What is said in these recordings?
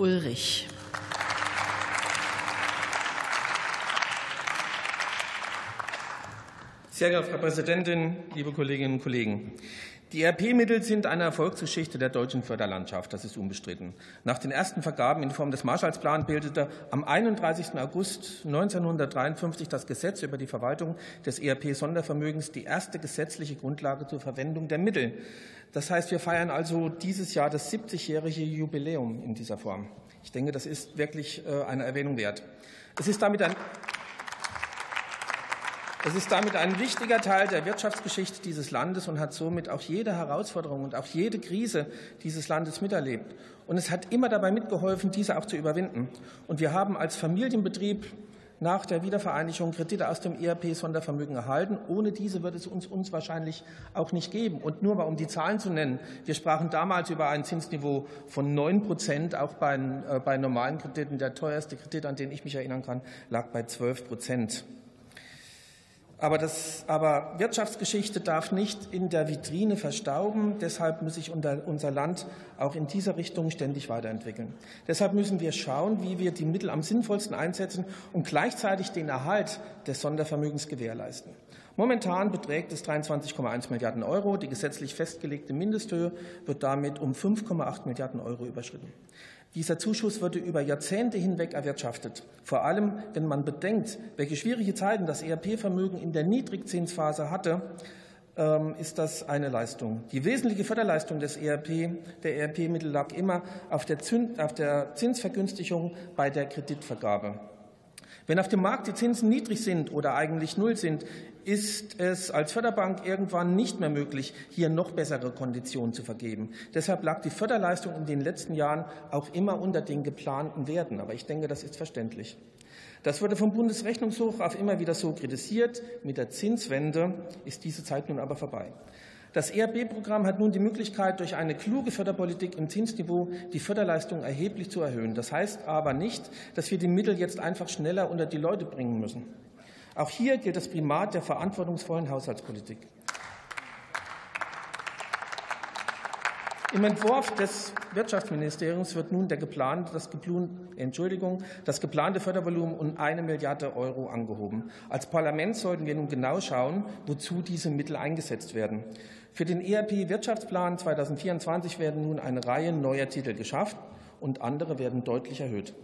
Ulrich. Sehr geehrte Frau Präsidentin, liebe Kolleginnen und Kollegen! Die ERP-Mittel sind eine Erfolgsgeschichte der deutschen Förderlandschaft. Das ist unbestritten. Nach den ersten Vergaben in Form des Marshallsplans bildete am 31. August 1953 das Gesetz über die Verwaltung des ERP-Sondervermögens die erste gesetzliche Grundlage zur Verwendung der Mittel. Das heißt, wir feiern also dieses Jahr das 70-jährige Jubiläum in dieser Form. Ich denke, das ist wirklich äh, eine Erwähnung wert. Es ist damit ein es ist damit ein wichtiger Teil der Wirtschaftsgeschichte dieses Landes und hat somit auch jede Herausforderung und auch jede Krise dieses Landes miterlebt. Und es hat immer dabei mitgeholfen, diese auch zu überwinden. Und wir haben als Familienbetrieb nach der Wiedervereinigung Kredite aus dem ERP-Sondervermögen erhalten. Ohne diese wird es uns, uns wahrscheinlich auch nicht geben. Und nur mal um die Zahlen zu nennen. Wir sprachen damals über ein Zinsniveau von 9 Prozent, auch bei, äh, bei normalen Krediten. Der teuerste Kredit, an den ich mich erinnern kann, lag bei 12 Prozent. Aber, das, aber Wirtschaftsgeschichte darf nicht in der Vitrine verstauben. Deshalb muss sich unser Land auch in dieser Richtung ständig weiterentwickeln. Deshalb müssen wir schauen, wie wir die Mittel am sinnvollsten einsetzen und gleichzeitig den Erhalt des Sondervermögens gewährleisten. Momentan beträgt es 23,1 Milliarden Euro. Die gesetzlich festgelegte Mindesthöhe wird damit um 5,8 Milliarden Euro überschritten. Dieser Zuschuss wurde über Jahrzehnte hinweg erwirtschaftet. Vor allem, wenn man bedenkt, welche schwierige Zeiten das ERP-Vermögen in der Niedrigzinsphase hatte, ähm, ist das eine Leistung. Die wesentliche Förderleistung des ERP, der ERP-Mittel lag immer auf der Zinsvergünstigung bei der Kreditvergabe. Wenn auf dem Markt die Zinsen niedrig sind oder eigentlich null sind, ist es als Förderbank irgendwann nicht mehr möglich, hier noch bessere Konditionen zu vergeben. Deshalb lag die Förderleistung in den letzten Jahren auch immer unter den geplanten Werten. Aber ich denke, das ist verständlich. Das wurde vom Bundesrechnungshof auch immer wieder so kritisiert. Mit der Zinswende ist diese Zeit nun aber vorbei. Das ERB-Programm hat nun die Möglichkeit, durch eine kluge Förderpolitik im Zinsniveau die Förderleistung erheblich zu erhöhen. Das heißt aber nicht, dass wir die Mittel jetzt einfach schneller unter die Leute bringen müssen. Auch hier gilt das Primat der verantwortungsvollen Haushaltspolitik. Im Entwurf des Wirtschaftsministeriums wird nun der geplante, das, Entschuldigung, das geplante Fördervolumen um eine Milliarde Euro angehoben. Als Parlament sollten wir nun genau schauen, wozu diese Mittel eingesetzt werden. Für den ERP-Wirtschaftsplan 2024 werden nun eine Reihe neuer Titel geschafft und andere werden deutlich erhöht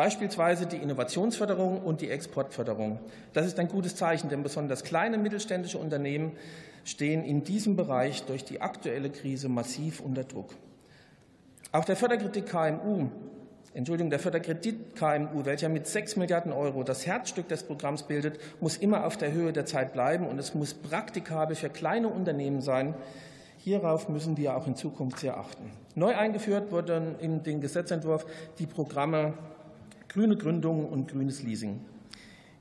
beispielsweise die Innovationsförderung und die Exportförderung. Das ist ein gutes Zeichen, denn besonders kleine mittelständische Unternehmen stehen in diesem Bereich durch die aktuelle Krise massiv unter Druck. Auch der Förderkredit KMU Entschuldigung, der Förderkredit KMU, welcher mit 6 Milliarden Euro das Herzstück des Programms bildet, muss immer auf der Höhe der Zeit bleiben und es muss praktikabel für kleine Unternehmen sein. Hierauf müssen wir auch in Zukunft sehr achten. Neu eingeführt wurden in den Gesetzentwurf die Programme grüne Gründung und grünes Leasing.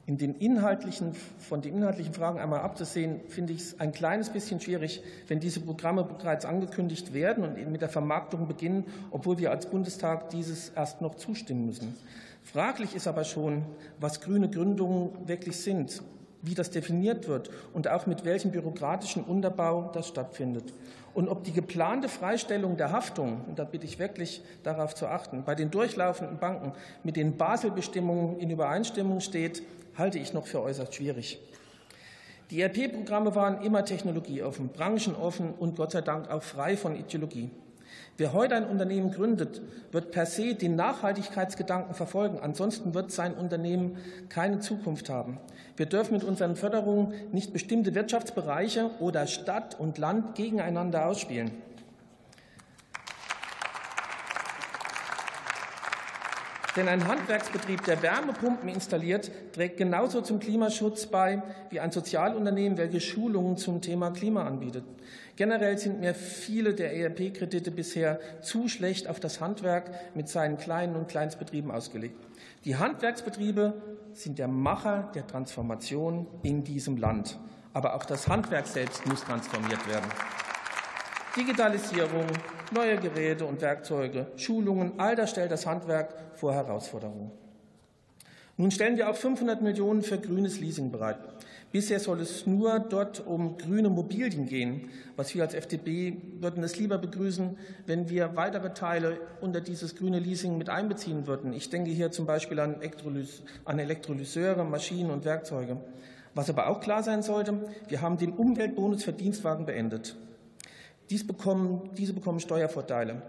In den inhaltlichen, von den inhaltlichen Fragen einmal abzusehen, finde ich es ein kleines bisschen schwierig, wenn diese Programme bereits angekündigt werden und mit der Vermarktung beginnen, obwohl wir als Bundestag dieses erst noch zustimmen müssen. Fraglich ist aber schon, was grüne Gründungen wirklich sind, wie das definiert wird und auch mit welchem bürokratischen Unterbau das stattfindet und ob die geplante Freistellung der Haftung, und da bitte ich wirklich darauf zu achten, bei den durchlaufenden Banken mit den Basel-Bestimmungen in Übereinstimmung steht, halte ich noch für äußerst schwierig. Die ERP-Programme waren immer technologieoffen, branchenoffen und Gott sei Dank auch frei von Ideologie. Wer heute ein Unternehmen gründet, wird per se den Nachhaltigkeitsgedanken verfolgen. Ansonsten wird sein Unternehmen keine Zukunft haben. Wir dürfen mit unseren Förderungen nicht bestimmte Wirtschaftsbereiche oder Stadt und Land gegeneinander ausspielen. Denn ein Handwerksbetrieb, der Wärmepumpen installiert, trägt genauso zum Klimaschutz bei wie ein Sozialunternehmen, welches Schulungen zum Thema Klima anbietet. Generell sind mir viele der ERP-Kredite bisher zu schlecht auf das Handwerk mit seinen kleinen und Kleinstbetrieben ausgelegt. Die Handwerksbetriebe sind der Macher der Transformation in diesem Land. Aber auch das Handwerk selbst muss transformiert werden. Digitalisierung, neue Geräte und Werkzeuge, Schulungen, all das stellt das Handwerk vor Herausforderungen. Nun stellen wir auch 500 Millionen für grünes Leasing bereit. Bisher soll es nur dort um grüne Mobilien gehen. Was wir als FDP würden es lieber begrüßen, wenn wir weitere Teile unter dieses grüne Leasing mit einbeziehen würden. Ich denke hier zum Beispiel an, Elektrolys an Elektrolyseure, Maschinen und Werkzeuge. Was aber auch klar sein sollte, wir haben den Umweltbonus für Dienstwagen beendet. Dies bekommen, diese bekommen Steuervorteile.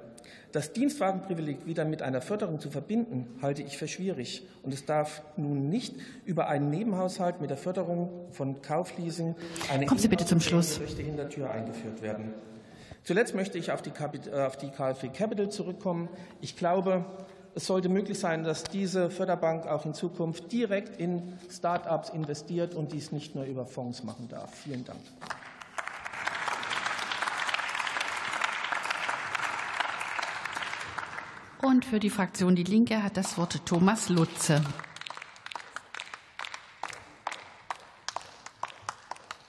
Das Dienstwagenprivileg wieder mit einer Förderung zu verbinden, halte ich für schwierig. Und es darf nun nicht über einen Nebenhaushalt mit der Förderung von Kaufleasing eine Kommen Sie bitte zum Schluss. durch die Hintertür eingeführt werden. Zuletzt möchte ich auf die, äh, auf die KfW Capital zurückkommen. Ich glaube, es sollte möglich sein, dass diese Förderbank auch in Zukunft direkt in Start-ups investiert und dies nicht nur über Fonds machen darf. Vielen Dank. Und für die Fraktion Die Linke hat das Wort Thomas Lutze.